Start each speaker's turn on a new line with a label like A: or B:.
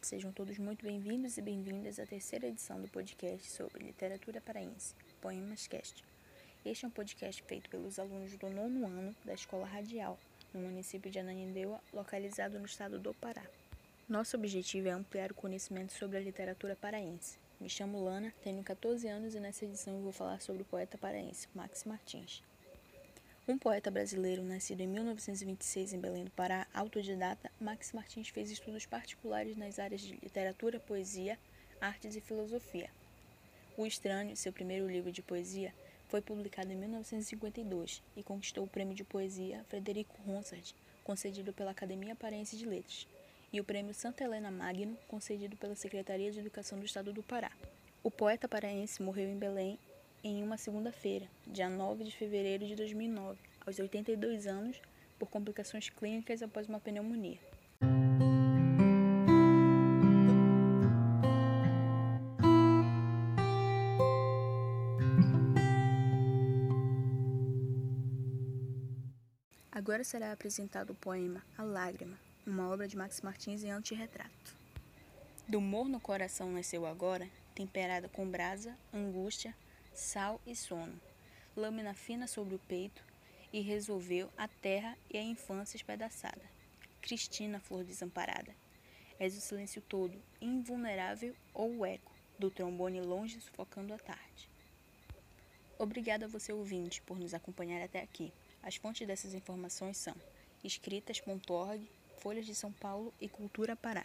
A: Sejam todos muito bem-vindos e bem-vindas à terceira edição do podcast sobre literatura paraense, Poemas Cast. Este é um podcast feito pelos alunos do nono ano da Escola Radial, no município de Ananindeua, localizado no estado do Pará. Nosso objetivo é ampliar o conhecimento sobre a literatura paraense. Me chamo Lana, tenho 14 anos e nessa edição eu vou falar sobre o poeta paraense Max Martins. Um poeta brasileiro nascido em 1926 em Belém do Pará, autodidata, Max Martins fez estudos particulares nas áreas de literatura, poesia, artes e filosofia. O Estranho, seu primeiro livro de poesia, foi publicado em 1952 e conquistou o prêmio de poesia Frederico Ronsard, concedido pela Academia Paraense de Letras, e o prêmio Santa Helena Magno, concedido pela Secretaria de Educação do Estado do Pará. O poeta paraense morreu em Belém em uma segunda-feira, dia 9 de fevereiro de 2009, aos 82 anos, por complicações clínicas após uma pneumonia. Agora será apresentado o poema A Lágrima, uma obra de Max Martins em antirretrato. Do humor no coração nasceu agora, temperada com brasa, angústia, sal e sono, lâmina fina sobre o peito, e resolveu a terra e a infância espedaçada. Cristina, flor desamparada, és o silêncio todo, invulnerável ou o eco do trombone longe sufocando a tarde. Obrigada a você ouvinte por nos acompanhar até aqui. As fontes dessas informações são escritas.org, Folhas de São Paulo e Cultura Pará.